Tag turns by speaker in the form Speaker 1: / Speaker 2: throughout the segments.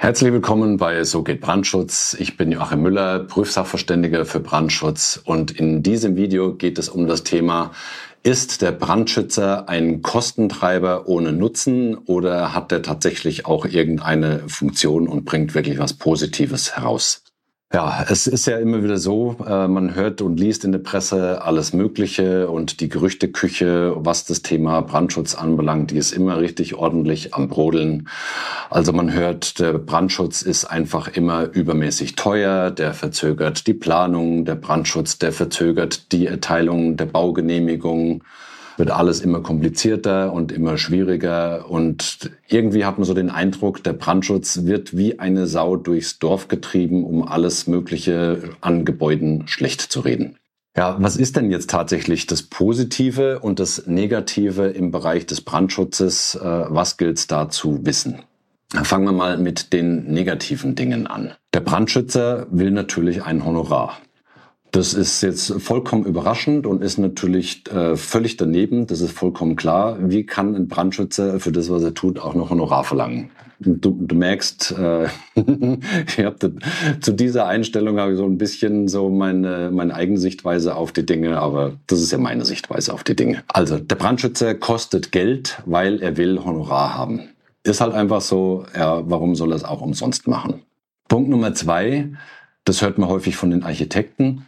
Speaker 1: Herzlich willkommen bei So geht Brandschutz. Ich bin Joachim Müller, Prüfsachverständiger für Brandschutz und in diesem Video geht es um das Thema ist der Brandschützer ein Kostentreiber ohne Nutzen oder hat er tatsächlich auch irgendeine Funktion und bringt wirklich was Positives heraus? Ja, es ist ja immer wieder so, äh, man hört und liest in der Presse alles Mögliche und die Gerüchteküche, was das Thema Brandschutz anbelangt, die ist immer richtig ordentlich am Brodeln. Also man hört, der Brandschutz ist einfach immer übermäßig teuer, der verzögert die Planung, der Brandschutz, der verzögert die Erteilung der Baugenehmigung wird alles immer komplizierter und immer schwieriger. Und irgendwie hat man so den Eindruck, der Brandschutz wird wie eine Sau durchs Dorf getrieben, um alles Mögliche an Gebäuden schlecht zu reden. Ja, was ist denn jetzt tatsächlich das Positive und das Negative im Bereich des Brandschutzes? Äh, was gilt es da zu wissen? Fangen wir mal mit den negativen Dingen an. Der Brandschützer will natürlich ein Honorar. Das ist jetzt vollkommen überraschend und ist natürlich äh, völlig daneben. Das ist vollkommen klar. Wie kann ein Brandschützer für das, was er tut, auch noch Honorar verlangen? Du, du merkst, äh, ich hab das, zu dieser Einstellung habe ich so ein bisschen so meine, meine eigene Sichtweise auf die Dinge, aber das ist ja meine Sichtweise auf die Dinge. Also der Brandschützer kostet Geld, weil er will Honorar haben. Ist halt einfach so, ja, warum soll er es auch umsonst machen? Punkt Nummer zwei, das hört man häufig von den Architekten.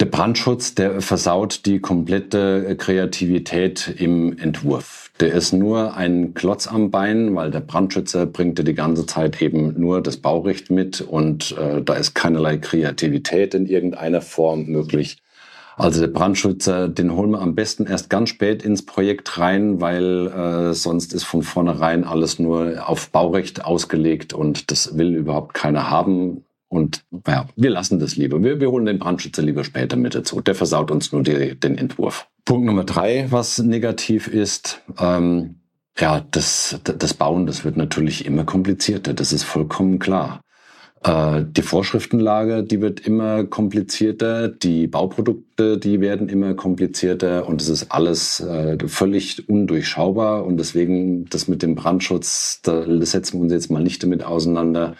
Speaker 1: Der Brandschutz, der versaut die komplette Kreativität im Entwurf. Der ist nur ein Klotz am Bein, weil der Brandschützer bringt ja die ganze Zeit eben nur das Baurecht mit und äh, da ist keinerlei Kreativität in irgendeiner Form möglich. Also der Brandschützer, den holen wir am besten erst ganz spät ins Projekt rein, weil äh, sonst ist von vornherein alles nur auf Baurecht ausgelegt und das will überhaupt keiner haben. Und ja, wir lassen das lieber. Wir, wir holen den Brandschützer lieber später mit dazu. Der versaut uns nur die, den Entwurf. Punkt Nummer drei, was negativ ist, ähm, ja, das, das Bauen, das wird natürlich immer komplizierter. Das ist vollkommen klar. Äh, die Vorschriftenlage, die wird immer komplizierter, die Bauprodukte, die werden immer komplizierter und es ist alles äh, völlig undurchschaubar und deswegen das mit dem Brandschutz, da setzen wir uns jetzt mal nicht damit auseinander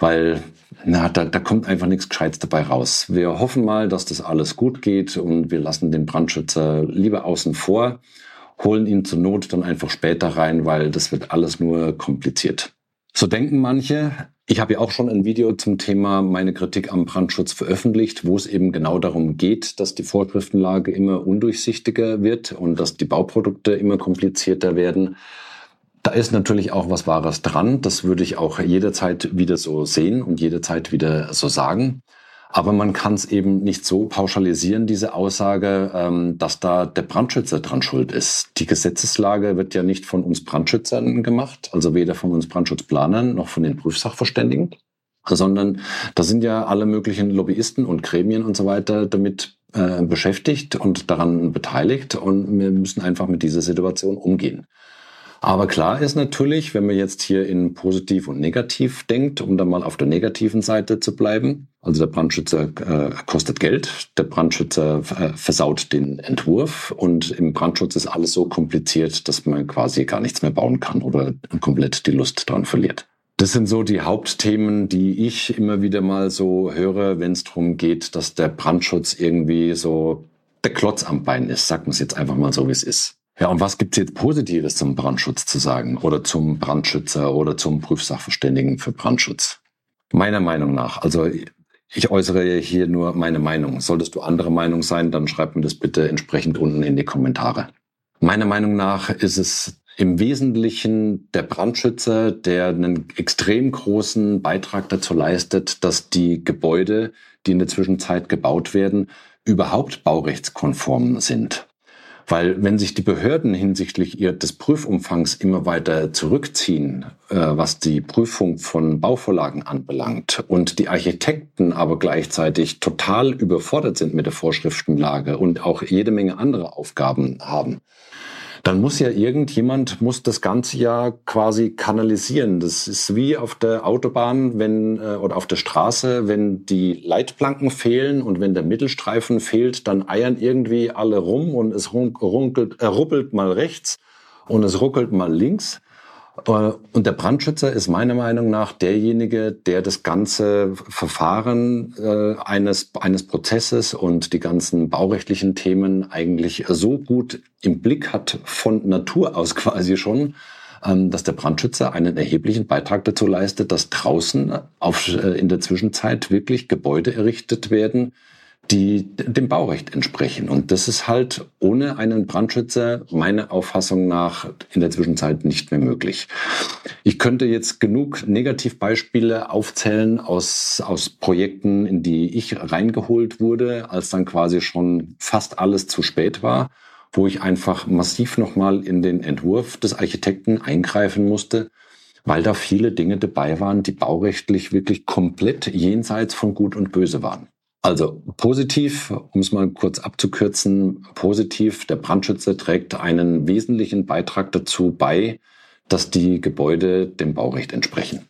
Speaker 1: weil na, da, da kommt einfach nichts Gescheites dabei raus. Wir hoffen mal, dass das alles gut geht und wir lassen den Brandschützer lieber außen vor, holen ihn zur Not dann einfach später rein, weil das wird alles nur kompliziert. So denken manche. Ich habe ja auch schon ein Video zum Thema meine Kritik am Brandschutz veröffentlicht, wo es eben genau darum geht, dass die Vorschriftenlage immer undurchsichtiger wird und dass die Bauprodukte immer komplizierter werden. Da ist natürlich auch was Wahres dran. Das würde ich auch jederzeit wieder so sehen und jederzeit wieder so sagen. Aber man kann es eben nicht so pauschalisieren, diese Aussage, ähm, dass da der Brandschützer dran schuld ist. Die Gesetzeslage wird ja nicht von uns Brandschützern gemacht, also weder von uns Brandschutzplanern noch von den Prüfsachverständigen, sondern da sind ja alle möglichen Lobbyisten und Gremien und so weiter damit äh, beschäftigt und daran beteiligt und wir müssen einfach mit dieser Situation umgehen. Aber klar ist natürlich, wenn man jetzt hier in positiv und negativ denkt, um dann mal auf der negativen Seite zu bleiben, also der Brandschützer äh, kostet Geld, der Brandschützer äh, versaut den Entwurf und im Brandschutz ist alles so kompliziert, dass man quasi gar nichts mehr bauen kann oder komplett die Lust dran verliert. Das sind so die Hauptthemen, die ich immer wieder mal so höre, wenn es darum geht, dass der Brandschutz irgendwie so der Klotz am Bein ist. Sagt man es jetzt einfach mal so, wie es ist. Ja, und was gibt's jetzt Positives zum Brandschutz zu sagen oder zum Brandschützer oder zum Prüfsachverständigen für Brandschutz? Meiner Meinung nach, also ich äußere hier nur meine Meinung. Solltest du andere Meinung sein, dann schreib mir das bitte entsprechend unten in die Kommentare. Meiner Meinung nach ist es im Wesentlichen der Brandschützer, der einen extrem großen Beitrag dazu leistet, dass die Gebäude, die in der Zwischenzeit gebaut werden, überhaupt baurechtskonform sind. Weil wenn sich die Behörden hinsichtlich ihr, des Prüfumfangs immer weiter zurückziehen, äh, was die Prüfung von Bauvorlagen anbelangt, und die Architekten aber gleichzeitig total überfordert sind mit der Vorschriftenlage und auch jede Menge andere Aufgaben haben, dann muss ja irgendjemand muss das ganze ja quasi kanalisieren. Das ist wie auf der Autobahn, wenn äh, oder auf der Straße, wenn die Leitplanken fehlen und wenn der Mittelstreifen fehlt, dann eiern irgendwie alle rum und es runkelt, äh, ruppelt mal rechts und es ruckelt mal links. Äh, und der Brandschützer ist meiner Meinung nach derjenige, der das ganze Verfahren äh, eines, eines Prozesses und die ganzen baurechtlichen Themen eigentlich so gut im Blick hat, von Natur aus quasi schon, ähm, dass der Brandschützer einen erheblichen Beitrag dazu leistet, dass draußen auf, äh, in der Zwischenzeit wirklich Gebäude errichtet werden, die dem Baurecht entsprechen. Und das ist halt ohne einen Brandschützer meiner Auffassung nach in der Zwischenzeit nicht mehr möglich. Ich könnte jetzt genug Negativbeispiele aufzählen aus, aus Projekten, in die ich reingeholt wurde, als dann quasi schon fast alles zu spät war, wo ich einfach massiv nochmal in den Entwurf des Architekten eingreifen musste, weil da viele Dinge dabei waren, die baurechtlich wirklich komplett jenseits von Gut und Böse waren. Also positiv, um es mal kurz abzukürzen, positiv, der Brandschützer trägt einen wesentlichen Beitrag dazu bei, dass die Gebäude dem Baurecht entsprechen.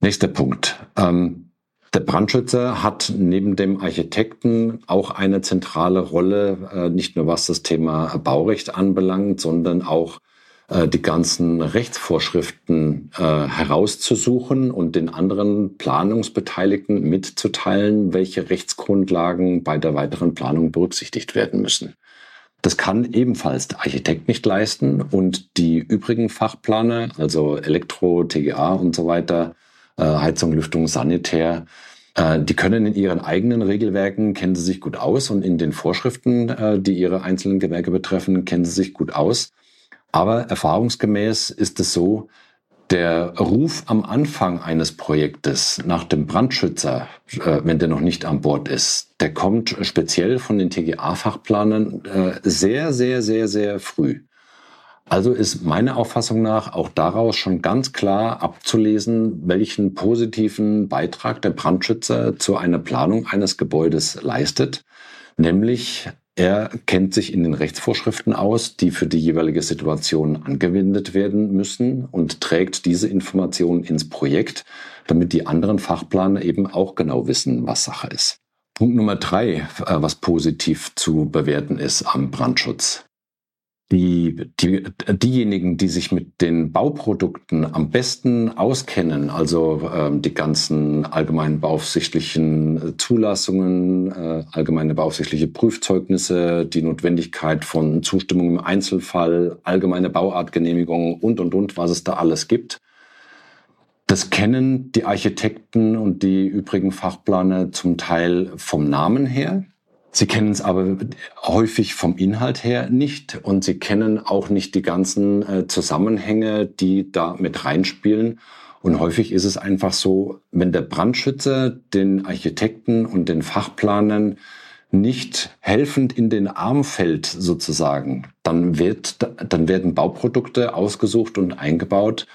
Speaker 1: Nächster Punkt. Ähm, der Brandschützer hat neben dem Architekten auch eine zentrale Rolle, äh, nicht nur was das Thema Baurecht anbelangt, sondern auch die ganzen Rechtsvorschriften äh, herauszusuchen und den anderen Planungsbeteiligten mitzuteilen, welche Rechtsgrundlagen bei der weiteren Planung berücksichtigt werden müssen. Das kann ebenfalls der Architekt nicht leisten und die übrigen Fachplaner, also Elektro, TGA und so weiter, äh, Heizung, Lüftung, Sanitär, äh, die können in ihren eigenen Regelwerken, kennen sie sich gut aus und in den Vorschriften, äh, die ihre einzelnen Gewerke betreffen, kennen sie sich gut aus. Aber erfahrungsgemäß ist es so, der Ruf am Anfang eines Projektes nach dem Brandschützer, äh, wenn der noch nicht an Bord ist, der kommt speziell von den TGA-Fachplanern äh, sehr, sehr, sehr, sehr früh. Also ist meiner Auffassung nach auch daraus schon ganz klar abzulesen, welchen positiven Beitrag der Brandschützer zu einer Planung eines Gebäudes leistet, nämlich er kennt sich in den Rechtsvorschriften aus, die für die jeweilige Situation angewendet werden müssen und trägt diese Informationen ins Projekt, damit die anderen Fachplaner eben auch genau wissen, was Sache ist. Punkt Nummer drei, äh, was positiv zu bewerten ist am Brandschutz die, die, diejenigen, die sich mit den Bauprodukten am besten auskennen, also ähm, die ganzen allgemeinen beaufsichtlichen Zulassungen, äh, allgemeine beaufsichtliche Prüfzeugnisse, die Notwendigkeit von Zustimmung im Einzelfall, allgemeine Bauartgenehmigungen und, und, und, was es da alles gibt. Das kennen die Architekten und die übrigen Fachplaner zum Teil vom Namen her. Sie kennen es aber häufig vom Inhalt her nicht und sie kennen auch nicht die ganzen äh, Zusammenhänge, die da mit reinspielen. Und häufig ist es einfach so, wenn der Brandschützer den Architekten und den Fachplanern nicht helfend in den Arm fällt sozusagen, dann wird, dann werden Bauprodukte ausgesucht und eingebaut,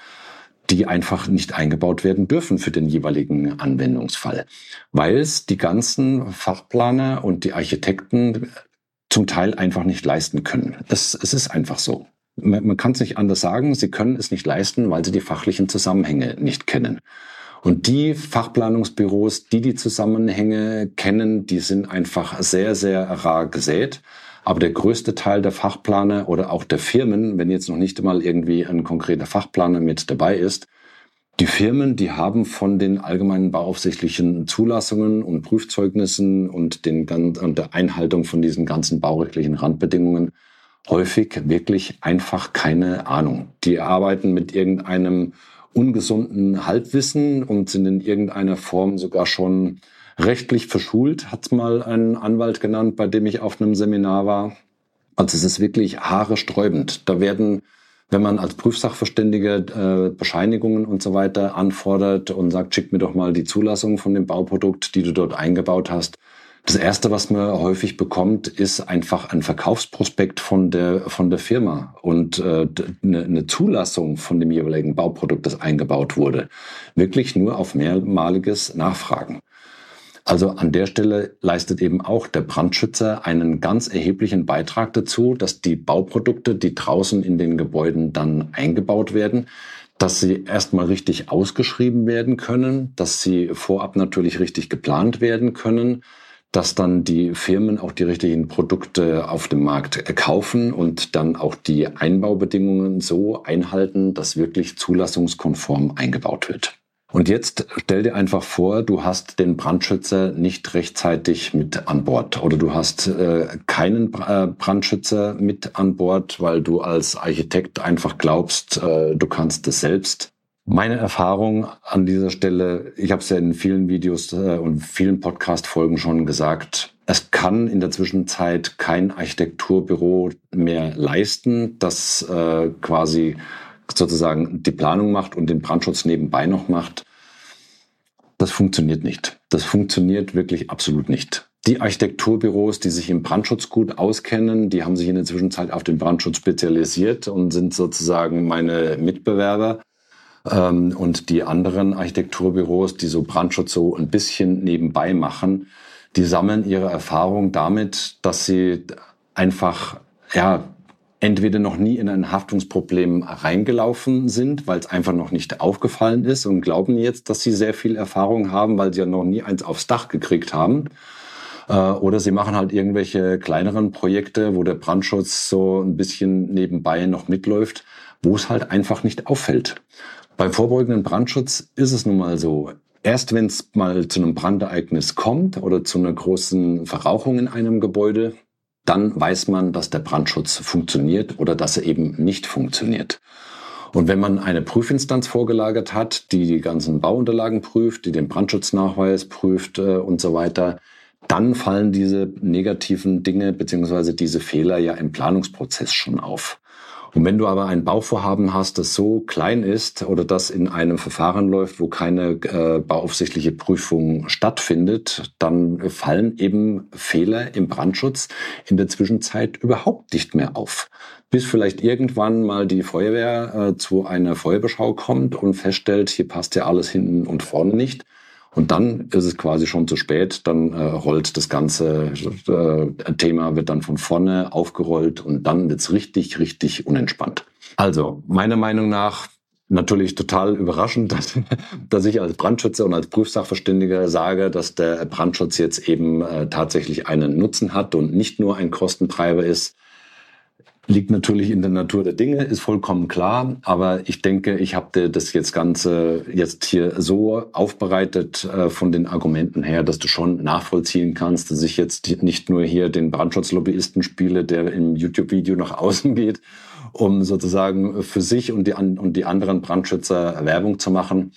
Speaker 1: die einfach nicht eingebaut werden dürfen für den jeweiligen Anwendungsfall, weil es die ganzen Fachplaner und die Architekten zum Teil einfach nicht leisten können. Es, es ist einfach so. Man, man kann es nicht anders sagen, sie können es nicht leisten, weil sie die fachlichen Zusammenhänge nicht kennen. Und die Fachplanungsbüros, die die Zusammenhänge kennen, die sind einfach sehr, sehr rar gesät. Aber der größte Teil der Fachplaner oder auch der Firmen, wenn jetzt noch nicht mal irgendwie ein konkreter Fachplaner mit dabei ist, die Firmen, die haben von den allgemeinen bauaufsichtlichen Zulassungen und Prüfzeugnissen und, den, und der Einhaltung von diesen ganzen baurechtlichen Randbedingungen häufig wirklich einfach keine Ahnung. Die arbeiten mit irgendeinem ungesunden Halbwissen und sind in irgendeiner Form sogar schon rechtlich verschult, hat's mal ein Anwalt genannt, bei dem ich auf einem Seminar war. Also es ist wirklich haaresträubend. Da werden, wenn man als Prüfsachverständiger äh, Bescheinigungen und so weiter anfordert und sagt, schick mir doch mal die Zulassung von dem Bauprodukt, die du dort eingebaut hast. Das erste, was man häufig bekommt, ist einfach ein Verkaufsprospekt von der von der Firma und äh, eine, eine Zulassung von dem jeweiligen Bauprodukt, das eingebaut wurde. Wirklich nur auf mehrmaliges Nachfragen. Also an der Stelle leistet eben auch der Brandschützer einen ganz erheblichen Beitrag dazu, dass die Bauprodukte, die draußen in den Gebäuden dann eingebaut werden, dass sie erstmal richtig ausgeschrieben werden können, dass sie vorab natürlich richtig geplant werden können, dass dann die Firmen auch die richtigen Produkte auf dem Markt kaufen und dann auch die Einbaubedingungen so einhalten, dass wirklich zulassungskonform eingebaut wird. Und jetzt stell dir einfach vor, du hast den Brandschützer nicht rechtzeitig mit an Bord oder du hast äh, keinen äh, Brandschützer mit an Bord, weil du als Architekt einfach glaubst, äh, du kannst es selbst. Meine Erfahrung an dieser Stelle, ich habe es ja in vielen Videos äh, und vielen Podcast-Folgen schon gesagt, es kann in der Zwischenzeit kein Architekturbüro mehr leisten, das äh, quasi sozusagen die Planung macht und den Brandschutz nebenbei noch macht, das funktioniert nicht. Das funktioniert wirklich absolut nicht. Die Architekturbüros, die sich im Brandschutz gut auskennen, die haben sich in der Zwischenzeit auf den Brandschutz spezialisiert und sind sozusagen meine Mitbewerber. Ähm, und die anderen Architekturbüros, die so Brandschutz so ein bisschen nebenbei machen, die sammeln ihre Erfahrung damit, dass sie einfach ja entweder noch nie in ein Haftungsproblem reingelaufen sind, weil es einfach noch nicht aufgefallen ist und glauben jetzt, dass sie sehr viel Erfahrung haben, weil sie ja noch nie eins aufs Dach gekriegt haben. Äh, oder sie machen halt irgendwelche kleineren Projekte, wo der Brandschutz so ein bisschen nebenbei noch mitläuft, wo es halt einfach nicht auffällt. Beim vorbeugenden Brandschutz ist es nun mal so, erst wenn es mal zu einem Brandereignis kommt oder zu einer großen Verrauchung in einem Gebäude, dann weiß man, dass der Brandschutz funktioniert oder dass er eben nicht funktioniert. Und wenn man eine Prüfinstanz vorgelagert hat, die die ganzen Bauunterlagen prüft, die den Brandschutznachweis prüft äh, und so weiter, dann fallen diese negativen Dinge beziehungsweise diese Fehler ja im Planungsprozess schon auf. Und wenn du aber ein Bauvorhaben hast, das so klein ist oder das in einem Verfahren läuft, wo keine äh, bauaufsichtliche Prüfung stattfindet, dann fallen eben Fehler im Brandschutz in der Zwischenzeit überhaupt nicht mehr auf. Bis vielleicht irgendwann mal die Feuerwehr äh, zu einer Feuerbeschau kommt und feststellt, hier passt ja alles hinten und vorne nicht. Und dann ist es quasi schon zu spät, dann äh, rollt das ganze äh, Thema, wird dann von vorne aufgerollt und dann wird's richtig, richtig unentspannt. Also, meiner Meinung nach natürlich total überraschend, dass, dass ich als Brandschützer und als Prüfsachverständiger sage, dass der Brandschutz jetzt eben äh, tatsächlich einen Nutzen hat und nicht nur ein Kostentreiber ist, liegt natürlich in der Natur der Dinge, ist vollkommen klar. Aber ich denke, ich habe das jetzt Ganze jetzt hier so aufbereitet äh, von den Argumenten her, dass du schon nachvollziehen kannst, dass ich jetzt nicht nur hier den Brandschutzlobbyisten spiele, der im YouTube-Video nach außen geht, um sozusagen für sich und die, und die anderen Brandschützer Werbung zu machen,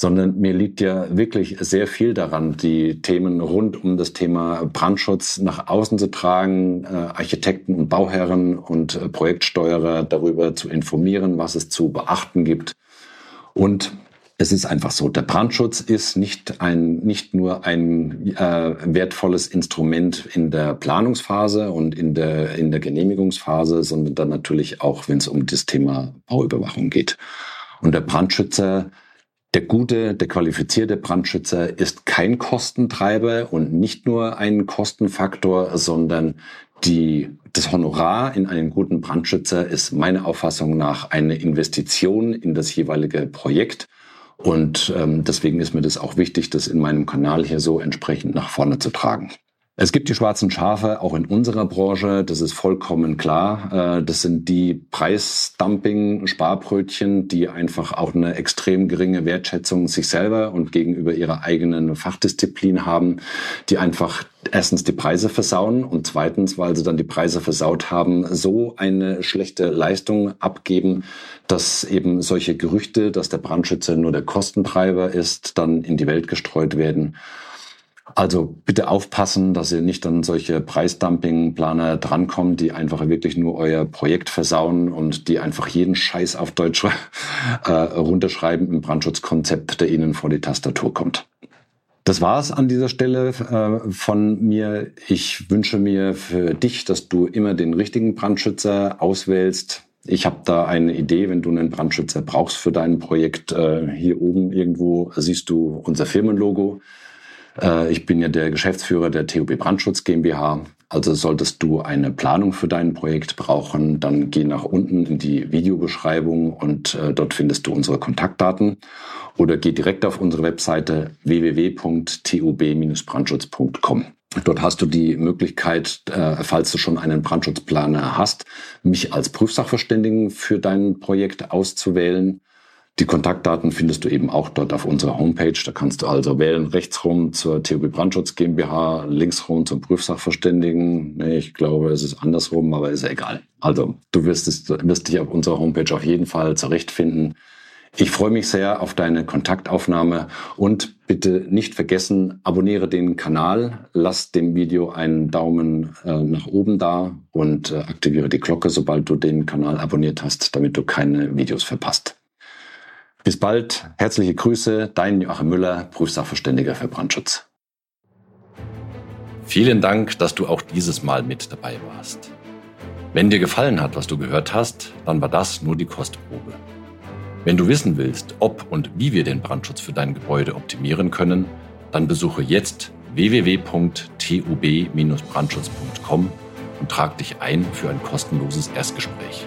Speaker 1: sondern mir liegt ja wirklich sehr viel daran, die Themen rund um das Thema Brandschutz nach außen zu tragen, äh, Architekten und Bauherren und äh, Projektsteuerer darüber zu informieren, was es zu beachten gibt. Und es ist einfach so, der Brandschutz ist nicht ein, nicht nur ein äh, wertvolles Instrument in der Planungsphase und in der, in der Genehmigungsphase, sondern dann natürlich auch, wenn es um das Thema Bauüberwachung geht. Und der Brandschützer der gute, der qualifizierte Brandschützer ist kein Kostentreiber und nicht nur ein Kostenfaktor, sondern die, das Honorar in einen guten Brandschützer ist meiner Auffassung nach eine Investition in das jeweilige Projekt. Und ähm, deswegen ist mir das auch wichtig, das in meinem Kanal hier so entsprechend nach vorne zu tragen. Es gibt die schwarzen Schafe auch in unserer Branche, das ist vollkommen klar. Äh, das sind die Preisdumping-Sparbrötchen, die einfach auch eine extrem geringe Wertschätzung sich selber und gegenüber ihrer eigenen Fachdisziplin haben, die einfach erstens die Preise versauen und zweitens, weil sie dann die Preise versaut haben, so eine schlechte Leistung abgeben, dass eben solche Gerüchte, dass der Brandschützer nur der Kostentreiber ist, dann in die Welt gestreut werden. Also bitte aufpassen, dass ihr nicht an solche Preisdumping-Planer drankommen, die einfach wirklich nur euer Projekt versauen und die einfach jeden Scheiß auf Deutsch äh, runterschreiben im Brandschutzkonzept, der ihnen vor die Tastatur kommt. Das war's an dieser Stelle äh, von mir. Ich wünsche mir für dich, dass du immer den richtigen Brandschützer auswählst. Ich habe da eine Idee, wenn du einen Brandschützer brauchst für dein Projekt. Äh, hier oben irgendwo siehst du unser Firmenlogo. Äh, ich bin ja der Geschäftsführer der TUB Brandschutz GmbH. Also solltest du eine Planung für dein Projekt brauchen, dann geh nach unten in die Videobeschreibung und äh, dort findest du unsere Kontaktdaten oder geh direkt auf unsere Webseite www.tub-brandschutz.com. Dort hast du die Möglichkeit, äh, falls du schon einen Brandschutzplaner hast, mich als Prüfsachverständigen für dein Projekt auszuwählen. Die Kontaktdaten findest du eben auch dort auf unserer Homepage. Da kannst du also wählen, rechts rum zur TUB Brandschutz GmbH, links rum zum Prüfsachverständigen. Ich glaube, es ist andersrum, aber ist egal. Also du wirst, es, wirst dich auf unserer Homepage auf jeden Fall zurechtfinden. Ich freue mich sehr auf deine Kontaktaufnahme und bitte nicht vergessen, abonniere den Kanal, lass dem Video einen Daumen äh, nach oben da und äh, aktiviere die Glocke, sobald du den Kanal abonniert hast, damit du keine Videos verpasst. Bis bald, herzliche Grüße, dein Joachim Müller, Prüfsachverständiger für Brandschutz.
Speaker 2: Vielen Dank, dass du auch dieses Mal mit dabei warst. Wenn dir gefallen hat, was du gehört hast, dann war das nur die Kostprobe. Wenn du wissen willst, ob und wie wir den Brandschutz für dein Gebäude optimieren können, dann besuche jetzt www.tub-brandschutz.com und trag dich ein für ein kostenloses Erstgespräch